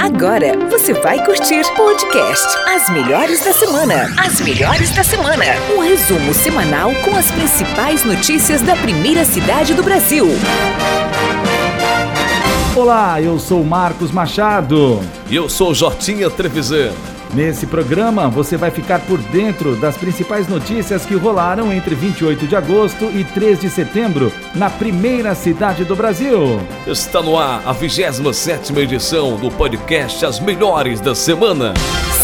Agora você vai curtir podcast As Melhores da Semana. As Melhores da Semana. Um resumo semanal com as principais notícias da primeira cidade do Brasil. Olá, eu sou Marcos Machado. E eu sou Jotinha Trevisan. Nesse programa você vai ficar por dentro das principais notícias que rolaram entre 28 de agosto e 3 de setembro na primeira cidade do Brasil. Está no ar a 27 edição do podcast As Melhores da Semana.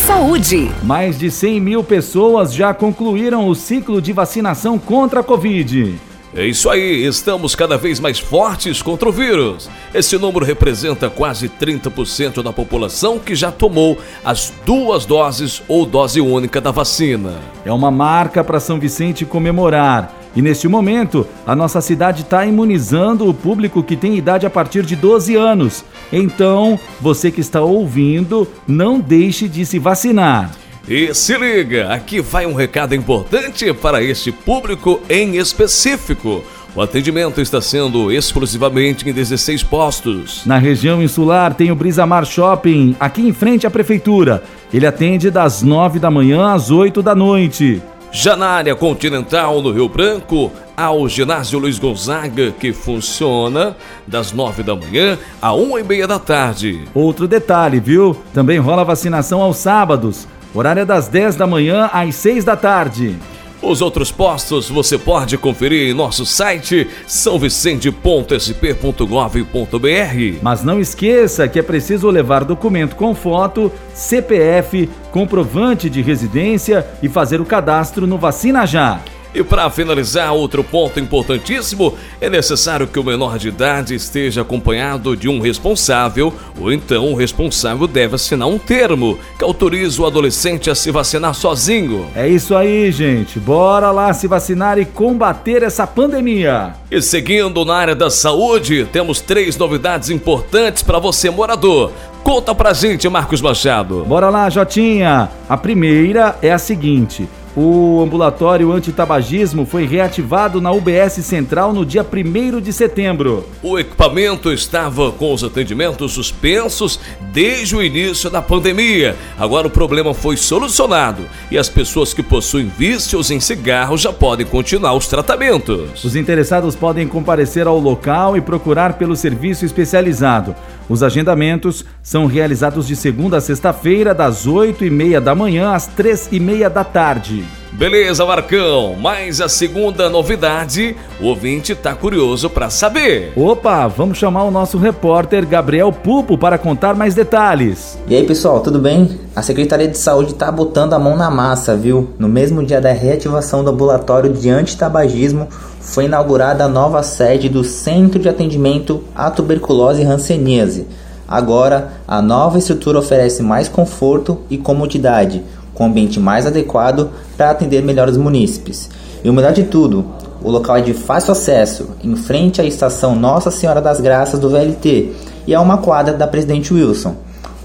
Saúde. Mais de 100 mil pessoas já concluíram o ciclo de vacinação contra a Covid. É isso aí, estamos cada vez mais fortes contra o vírus. Esse número representa quase 30% da população que já tomou as duas doses ou dose única da vacina. É uma marca para São Vicente comemorar. E neste momento, a nossa cidade está imunizando o público que tem idade a partir de 12 anos. Então, você que está ouvindo, não deixe de se vacinar. E se liga, aqui vai um recado importante para este público em específico. O atendimento está sendo exclusivamente em 16 postos. Na região insular tem o Brisamar Shopping, aqui em frente à prefeitura. Ele atende das 9 da manhã às 8 da noite. Já na área continental, no Rio Branco, há o ginásio Luiz Gonzaga, que funciona das 9 da manhã a 1 e meia da tarde. Outro detalhe, viu? Também rola vacinação aos sábados. Horário é das 10 da manhã às 6 da tarde. Os outros postos você pode conferir em nosso site sãovicente.sp.gov.br. Mas não esqueça que é preciso levar documento com foto, CPF, comprovante de residência e fazer o cadastro no Vacina Já. E para finalizar, outro ponto importantíssimo: é necessário que o menor de idade esteja acompanhado de um responsável, ou então o responsável deve assinar um termo que autoriza o adolescente a se vacinar sozinho. É isso aí, gente. Bora lá se vacinar e combater essa pandemia. E seguindo na área da saúde, temos três novidades importantes para você, morador. Conta pra gente, Marcos Machado. Bora lá, Jotinha. A primeira é a seguinte. O ambulatório antitabagismo foi reativado na UBS Central no dia 1 de setembro. O equipamento estava com os atendimentos suspensos desde o início da pandemia. Agora o problema foi solucionado e as pessoas que possuem vícios em cigarro já podem continuar os tratamentos. Os interessados podem comparecer ao local e procurar pelo serviço especializado. Os agendamentos são realizados de segunda a sexta-feira, das 8 e meia da manhã às três e meia da tarde. Beleza, Marcão, mas a segunda novidade, o ouvinte tá curioso para saber. Opa, vamos chamar o nosso repórter Gabriel Pupo para contar mais detalhes. E aí, pessoal, tudo bem? A Secretaria de Saúde tá botando a mão na massa, viu? No mesmo dia da reativação do ambulatório de antitabagismo, foi inaugurada a nova sede do Centro de Atendimento à Tuberculose e Hanseníase. Agora, a nova estrutura oferece mais conforto e comodidade, com ambiente mais adequado para atender melhor os munícipes. E o melhor de tudo, o local é de fácil acesso, em frente à estação Nossa Senhora das Graças do VLT e a uma quadra da Presidente Wilson.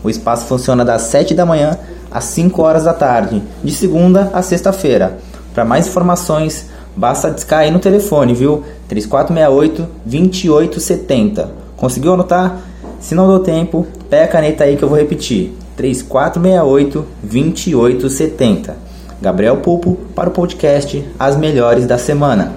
O espaço funciona das 7 da manhã às 5 horas da tarde, de segunda a sexta-feira. Para mais informações, basta discar aí no telefone, viu? 3468 2870. Conseguiu anotar? Se não deu tempo, pega a caneta aí que eu vou repetir. 3468 2870. Gabriel Pupo para o podcast As Melhores da Semana.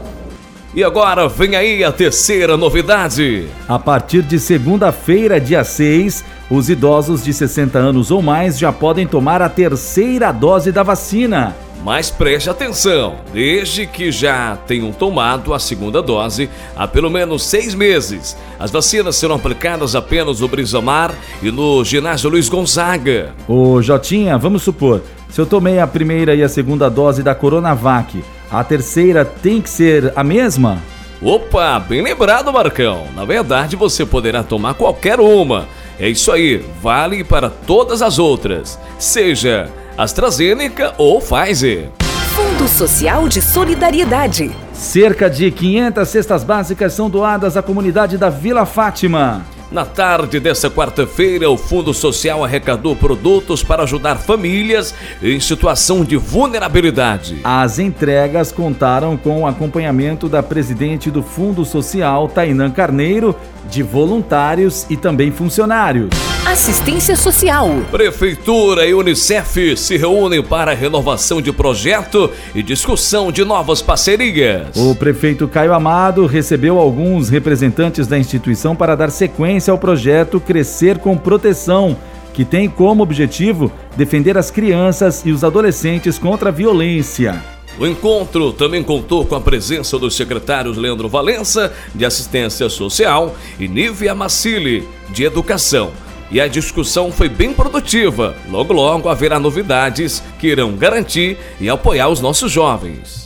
E agora vem aí a terceira novidade. A partir de segunda-feira, dia 6, os idosos de 60 anos ou mais já podem tomar a terceira dose da vacina. Mas preste atenção, desde que já tenham tomado a segunda dose há pelo menos seis meses. As vacinas serão aplicadas apenas no Brisamar e no ginásio Luiz Gonzaga. Ô Jotinha, vamos supor, se eu tomei a primeira e a segunda dose da Coronavac, a terceira tem que ser a mesma? Opa, bem lembrado, Marcão. Na verdade, você poderá tomar qualquer uma. É isso aí, vale para todas as outras. Seja AstraZeneca ou Pfizer. Fundo Social de Solidariedade. Cerca de 500 cestas básicas são doadas à comunidade da Vila Fátima. Na tarde desta quarta-feira, o Fundo Social arrecadou produtos para ajudar famílias em situação de vulnerabilidade. As entregas contaram com o acompanhamento da presidente do Fundo Social, Tainã Carneiro, de voluntários e também funcionários. Assistência Social. Prefeitura e Unicef se reúnem para a renovação de projeto e discussão de novas parcerias. O prefeito Caio Amado recebeu alguns representantes da instituição para dar sequência ao projeto Crescer com Proteção que tem como objetivo defender as crianças e os adolescentes contra a violência. O encontro também contou com a presença dos secretários Leandro Valença, de Assistência Social, e Nívia Massili, de Educação. E a discussão foi bem produtiva. Logo, logo haverá novidades que irão garantir e apoiar os nossos jovens.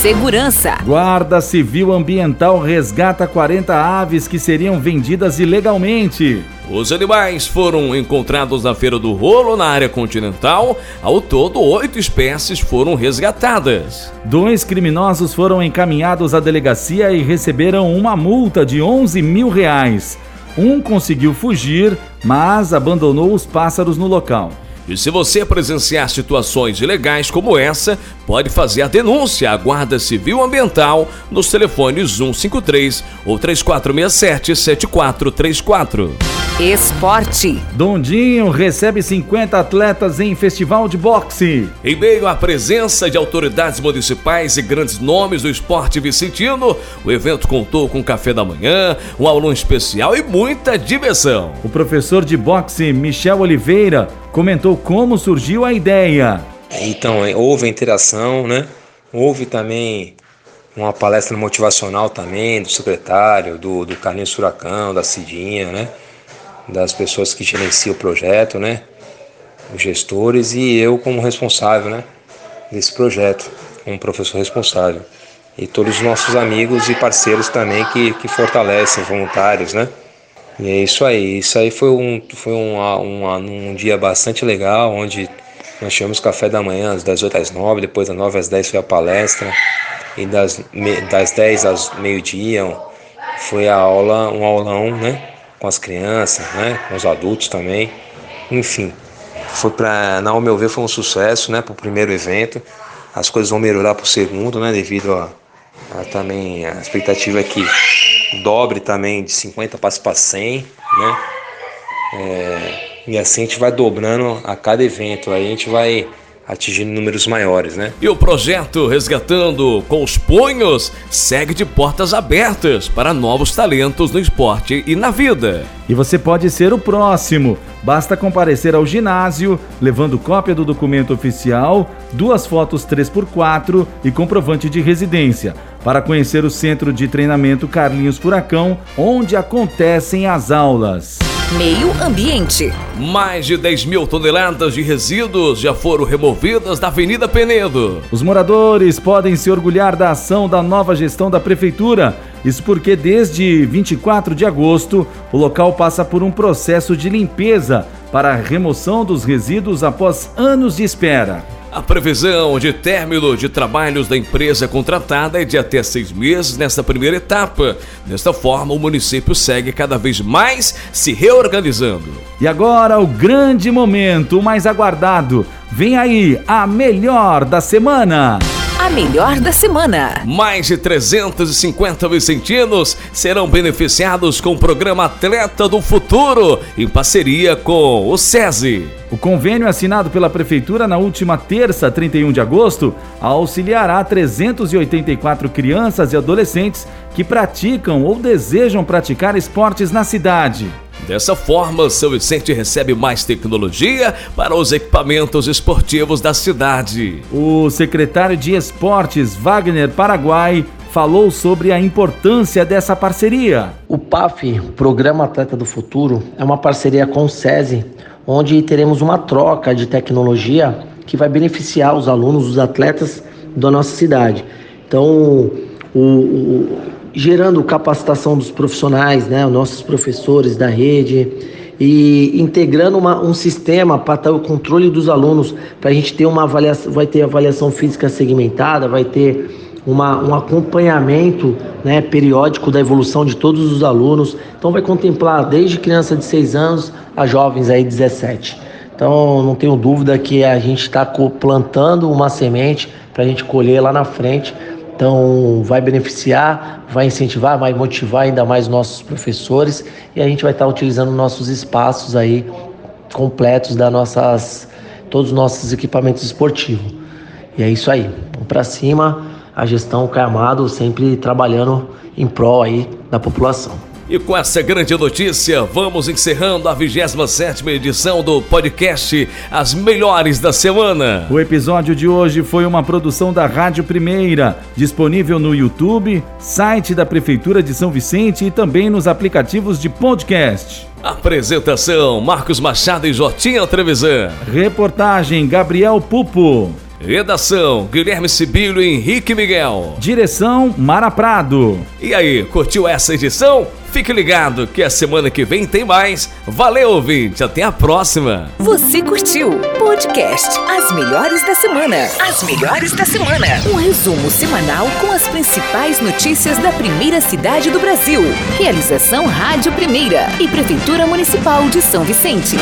Segurança. Guarda Civil Ambiental resgata 40 aves que seriam vendidas ilegalmente. Os animais foram encontrados na Feira do Rolo, na área continental. Ao todo, oito espécies foram resgatadas. Dois criminosos foram encaminhados à delegacia e receberam uma multa de 11 mil reais. Um conseguiu fugir, mas abandonou os pássaros no local. E se você presenciar situações ilegais como essa, pode fazer a denúncia à Guarda Civil Ambiental nos telefones 153 ou 3467 7434. Esporte. Dondinho recebe 50 atletas em festival de boxe. Em meio à presença de autoridades municipais e grandes nomes do esporte vicentino, o evento contou com café da manhã, um aulão especial e muita diversão. O professor de boxe Michel Oliveira comentou como surgiu a ideia. Então, houve interação, né? Houve também uma palestra motivacional também do secretário, do, do Carlinhos Furacão, da Cidinha, né? Das pessoas que gerenciam o projeto, né? Os gestores e eu como responsável, né? Desse projeto, como professor responsável. E todos os nossos amigos e parceiros também que, que fortalecem, voluntários, né? E é isso aí. Isso aí foi um, foi um, um, um dia bastante legal, onde nós tivemos café da manhã das 18 às 9, depois das 9 às 10 foi a palestra, e das, das 10 às meio-dia foi a aula, um aulão, né? Com as crianças, né, com os adultos também. Enfim, foi para, ao meu ver, foi um sucesso, né, para o primeiro evento. As coisas vão melhorar para o segundo, né, devido a, a, também a expectativa é que dobre também de 50 passe para 100, né. É, e assim a gente vai dobrando a cada evento, aí a gente vai atingindo números maiores, né? E o projeto Resgatando com os Punhos segue de portas abertas para novos talentos no esporte e na vida. E você pode ser o próximo. Basta comparecer ao ginásio, levando cópia do documento oficial, duas fotos 3x4 e comprovante de residência, para conhecer o centro de treinamento Carlinhos Furacão, onde acontecem as aulas. Meio Ambiente. Mais de 10 mil toneladas de resíduos já foram removidas da Avenida Penedo. Os moradores podem se orgulhar da ação da nova gestão da Prefeitura. Isso porque desde 24 de agosto, o local passa por um processo de limpeza para a remoção dos resíduos após anos de espera. A previsão de término de trabalhos da empresa contratada é de até seis meses nesta primeira etapa. Desta forma, o município segue cada vez mais se reorganizando. E agora, o grande momento, mais aguardado. Vem aí, a melhor da semana. A melhor da semana. Mais de 350 vicentinos serão beneficiados com o programa Atleta do Futuro, em parceria com o SESI. O convênio assinado pela Prefeitura na última terça, 31 de agosto, auxiliará 384 crianças e adolescentes que praticam ou desejam praticar esportes na cidade. Dessa forma, São Vicente recebe mais tecnologia para os equipamentos esportivos da cidade. O secretário de Esportes, Wagner Paraguai, falou sobre a importância dessa parceria. O PAF, Programa Atleta do Futuro, é uma parceria com o SESI, onde teremos uma troca de tecnologia que vai beneficiar os alunos, os atletas da nossa cidade. Então, o, o gerando capacitação dos profissionais, né, os nossos professores da rede e integrando uma, um sistema para ter o controle dos alunos, para a gente ter uma avaliação, vai ter avaliação física segmentada, vai ter uma, um acompanhamento né, periódico da evolução de todos os alunos. Então vai contemplar desde criança de 6 anos a jovens aí 17. Então não tenho dúvida que a gente está plantando uma semente para a gente colher lá na frente Então, vai beneficiar, vai incentivar, vai motivar ainda mais nossos professores e a gente vai estar utilizando nossos espaços aí completos da nossas todos os nossos equipamentos esportivos. E é isso aí. Vamos para cima. A gestão Caamado sempre trabalhando em prol aí da população. E com essa grande notícia, vamos encerrando a 27 edição do podcast As Melhores da Semana. O episódio de hoje foi uma produção da Rádio Primeira, disponível no YouTube, site da Prefeitura de São Vicente e também nos aplicativos de podcast. Apresentação: Marcos Machado e Jotinha Trevisan. Reportagem: Gabriel Pupo. Redação: Guilherme Sibilo e Henrique Miguel. Direção: Mara Prado. E aí, curtiu essa edição? Fique ligado que a semana que vem tem mais. Valeu, ouvinte. Até a próxima. Você curtiu? Podcast As Melhores da Semana. As Melhores da Semana. Um resumo semanal com as principais notícias da primeira cidade do Brasil. Realização Rádio Primeira e Prefeitura Municipal de São Vicente.